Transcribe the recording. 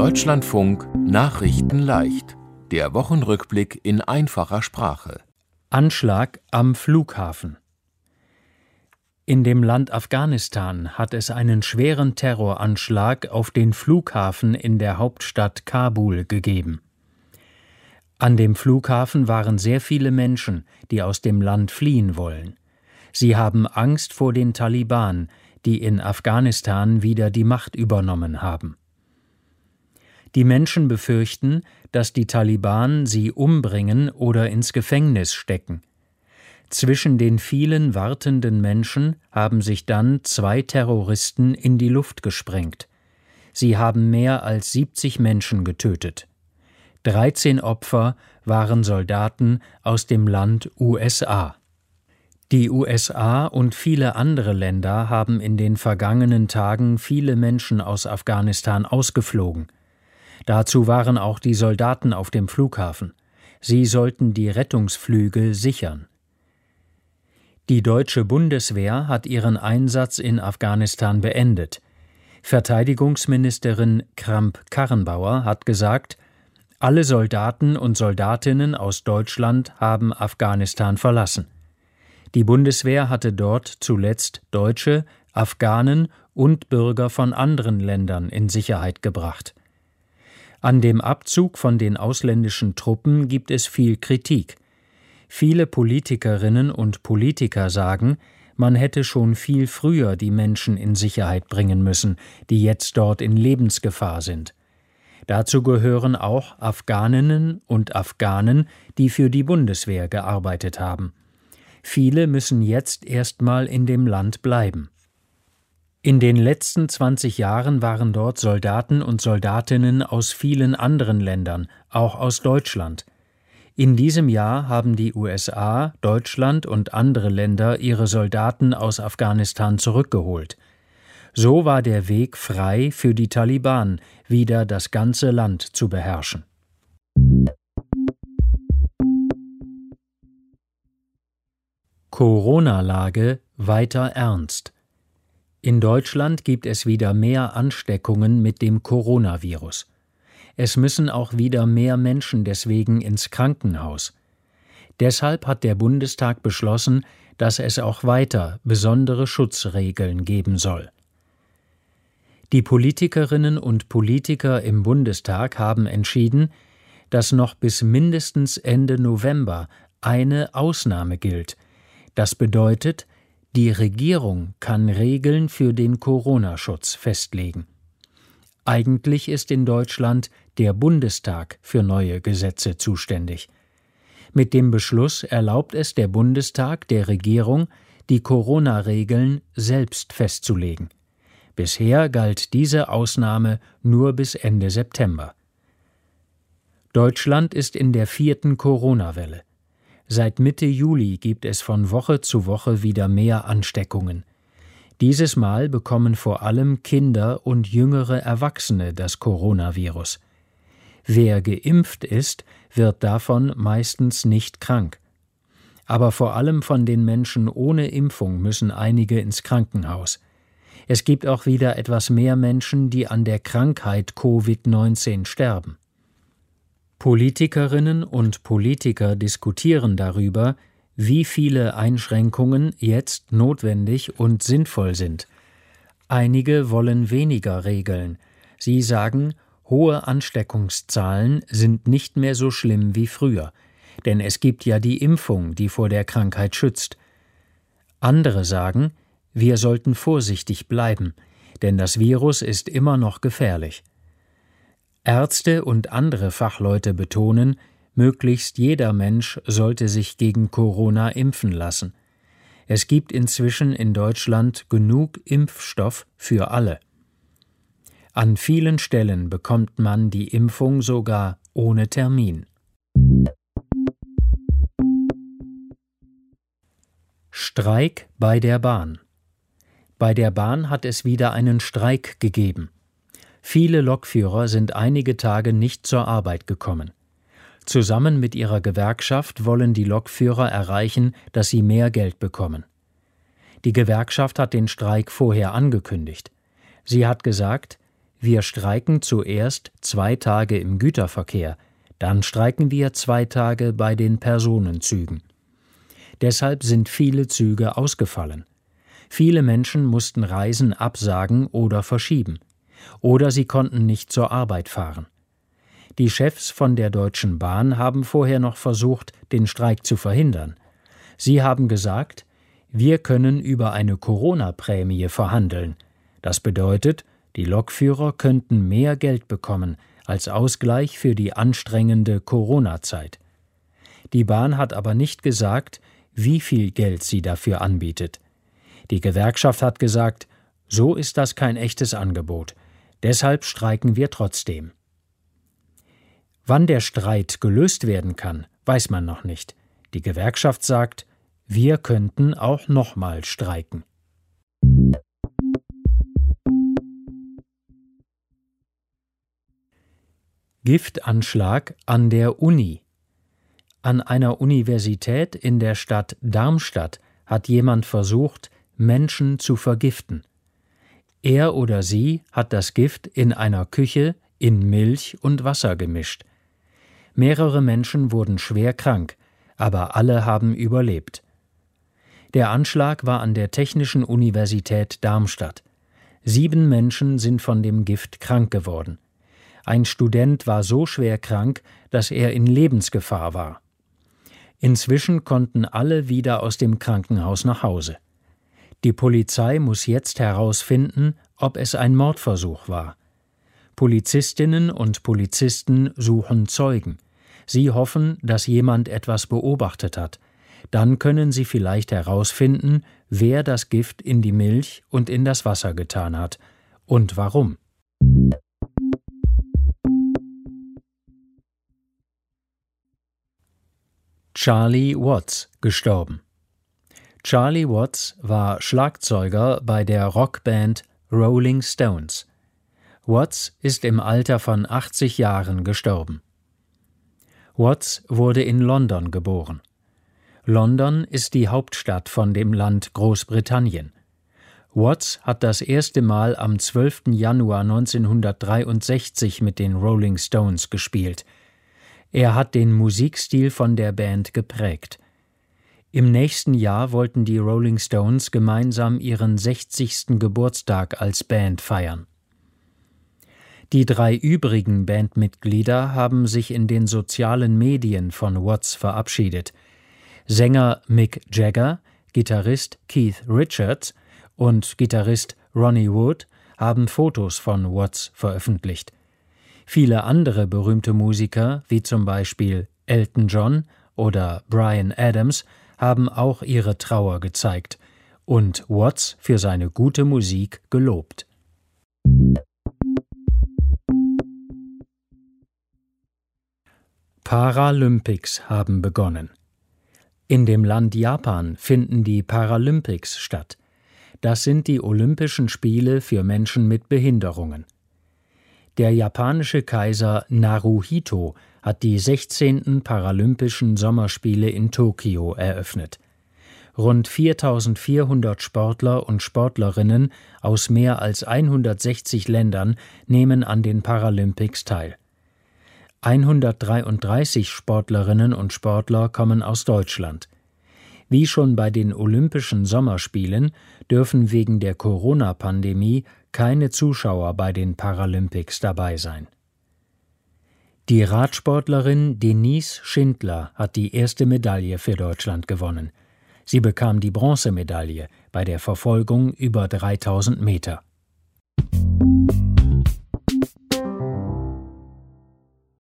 Deutschlandfunk Nachrichten leicht. Der Wochenrückblick in einfacher Sprache. Anschlag am Flughafen. In dem Land Afghanistan hat es einen schweren Terroranschlag auf den Flughafen in der Hauptstadt Kabul gegeben. An dem Flughafen waren sehr viele Menschen, die aus dem Land fliehen wollen. Sie haben Angst vor den Taliban, die in Afghanistan wieder die Macht übernommen haben. Die Menschen befürchten, dass die Taliban sie umbringen oder ins Gefängnis stecken. Zwischen den vielen wartenden Menschen haben sich dann zwei Terroristen in die Luft gesprengt. Sie haben mehr als 70 Menschen getötet. 13 Opfer waren Soldaten aus dem Land USA. Die USA und viele andere Länder haben in den vergangenen Tagen viele Menschen aus Afghanistan ausgeflogen. Dazu waren auch die Soldaten auf dem Flughafen. Sie sollten die Rettungsflüge sichern. Die deutsche Bundeswehr hat ihren Einsatz in Afghanistan beendet. Verteidigungsministerin Kramp-Karrenbauer hat gesagt, alle Soldaten und Soldatinnen aus Deutschland haben Afghanistan verlassen. Die Bundeswehr hatte dort zuletzt Deutsche, Afghanen und Bürger von anderen Ländern in Sicherheit gebracht. An dem Abzug von den ausländischen Truppen gibt es viel Kritik. Viele Politikerinnen und Politiker sagen, man hätte schon viel früher die Menschen in Sicherheit bringen müssen, die jetzt dort in Lebensgefahr sind. Dazu gehören auch Afghaninnen und Afghanen, die für die Bundeswehr gearbeitet haben. Viele müssen jetzt erstmal in dem Land bleiben. In den letzten 20 Jahren waren dort Soldaten und Soldatinnen aus vielen anderen Ländern, auch aus Deutschland. In diesem Jahr haben die USA, Deutschland und andere Länder ihre Soldaten aus Afghanistan zurückgeholt. So war der Weg frei für die Taliban, wieder das ganze Land zu beherrschen. Corona-Lage weiter ernst. In Deutschland gibt es wieder mehr Ansteckungen mit dem Coronavirus. Es müssen auch wieder mehr Menschen deswegen ins Krankenhaus. Deshalb hat der Bundestag beschlossen, dass es auch weiter besondere Schutzregeln geben soll. Die Politikerinnen und Politiker im Bundestag haben entschieden, dass noch bis mindestens Ende November eine Ausnahme gilt. Das bedeutet, die Regierung kann Regeln für den Corona-Schutz festlegen. Eigentlich ist in Deutschland der Bundestag für neue Gesetze zuständig. Mit dem Beschluss erlaubt es der Bundestag der Regierung, die Corona-Regeln selbst festzulegen. Bisher galt diese Ausnahme nur bis Ende September. Deutschland ist in der vierten Corona-Welle. Seit Mitte Juli gibt es von Woche zu Woche wieder mehr Ansteckungen. Dieses Mal bekommen vor allem Kinder und jüngere Erwachsene das Coronavirus. Wer geimpft ist, wird davon meistens nicht krank. Aber vor allem von den Menschen ohne Impfung müssen einige ins Krankenhaus. Es gibt auch wieder etwas mehr Menschen, die an der Krankheit Covid-19 sterben. Politikerinnen und Politiker diskutieren darüber, wie viele Einschränkungen jetzt notwendig und sinnvoll sind. Einige wollen weniger Regeln. Sie sagen, hohe Ansteckungszahlen sind nicht mehr so schlimm wie früher, denn es gibt ja die Impfung, die vor der Krankheit schützt. Andere sagen, wir sollten vorsichtig bleiben, denn das Virus ist immer noch gefährlich. Ärzte und andere Fachleute betonen, möglichst jeder Mensch sollte sich gegen Corona impfen lassen. Es gibt inzwischen in Deutschland genug Impfstoff für alle. An vielen Stellen bekommt man die Impfung sogar ohne Termin. Streik bei der Bahn. Bei der Bahn hat es wieder einen Streik gegeben. Viele Lokführer sind einige Tage nicht zur Arbeit gekommen. Zusammen mit ihrer Gewerkschaft wollen die Lokführer erreichen, dass sie mehr Geld bekommen. Die Gewerkschaft hat den Streik vorher angekündigt. Sie hat gesagt, wir streiken zuerst zwei Tage im Güterverkehr, dann streiken wir zwei Tage bei den Personenzügen. Deshalb sind viele Züge ausgefallen. Viele Menschen mussten Reisen absagen oder verschieben. Oder sie konnten nicht zur Arbeit fahren. Die Chefs von der Deutschen Bahn haben vorher noch versucht, den Streik zu verhindern. Sie haben gesagt, wir können über eine Corona-Prämie verhandeln. Das bedeutet, die Lokführer könnten mehr Geld bekommen als Ausgleich für die anstrengende Corona-Zeit. Die Bahn hat aber nicht gesagt, wie viel Geld sie dafür anbietet. Die Gewerkschaft hat gesagt, so ist das kein echtes Angebot, deshalb streiken wir trotzdem. Wann der Streit gelöst werden kann, weiß man noch nicht. Die Gewerkschaft sagt, wir könnten auch nochmal streiken. Giftanschlag an der Uni. An einer Universität in der Stadt Darmstadt hat jemand versucht, Menschen zu vergiften. Er oder sie hat das Gift in einer Küche in Milch und Wasser gemischt. Mehrere Menschen wurden schwer krank, aber alle haben überlebt. Der Anschlag war an der Technischen Universität Darmstadt. Sieben Menschen sind von dem Gift krank geworden. Ein Student war so schwer krank, dass er in Lebensgefahr war. Inzwischen konnten alle wieder aus dem Krankenhaus nach Hause. Die Polizei muss jetzt herausfinden, ob es ein Mordversuch war. Polizistinnen und Polizisten suchen Zeugen. Sie hoffen, dass jemand etwas beobachtet hat. Dann können sie vielleicht herausfinden, wer das Gift in die Milch und in das Wasser getan hat und warum. Charlie Watts gestorben. Charlie Watts war Schlagzeuger bei der Rockband Rolling Stones. Watts ist im Alter von 80 Jahren gestorben. Watts wurde in London geboren. London ist die Hauptstadt von dem Land Großbritannien. Watts hat das erste Mal am 12. Januar 1963 mit den Rolling Stones gespielt – er hat den Musikstil von der Band geprägt. Im nächsten Jahr wollten die Rolling Stones gemeinsam ihren 60. Geburtstag als Band feiern. Die drei übrigen Bandmitglieder haben sich in den sozialen Medien von Watts verabschiedet. Sänger Mick Jagger, Gitarrist Keith Richards und Gitarrist Ronnie Wood haben Fotos von Watts veröffentlicht. Viele andere berühmte Musiker, wie zum Beispiel Elton John oder Brian Adams, haben auch ihre Trauer gezeigt und Watts für seine gute Musik gelobt. Paralympics haben begonnen. In dem Land Japan finden die Paralympics statt. Das sind die Olympischen Spiele für Menschen mit Behinderungen. Der japanische Kaiser Naruhito hat die 16. Paralympischen Sommerspiele in Tokio eröffnet. Rund 4400 Sportler und Sportlerinnen aus mehr als 160 Ländern nehmen an den Paralympics teil. 133 Sportlerinnen und Sportler kommen aus Deutschland. Wie schon bei den Olympischen Sommerspielen dürfen wegen der Corona-Pandemie keine Zuschauer bei den Paralympics dabei sein. Die Radsportlerin Denise Schindler hat die erste Medaille für Deutschland gewonnen. Sie bekam die Bronzemedaille bei der Verfolgung über 3000 Meter.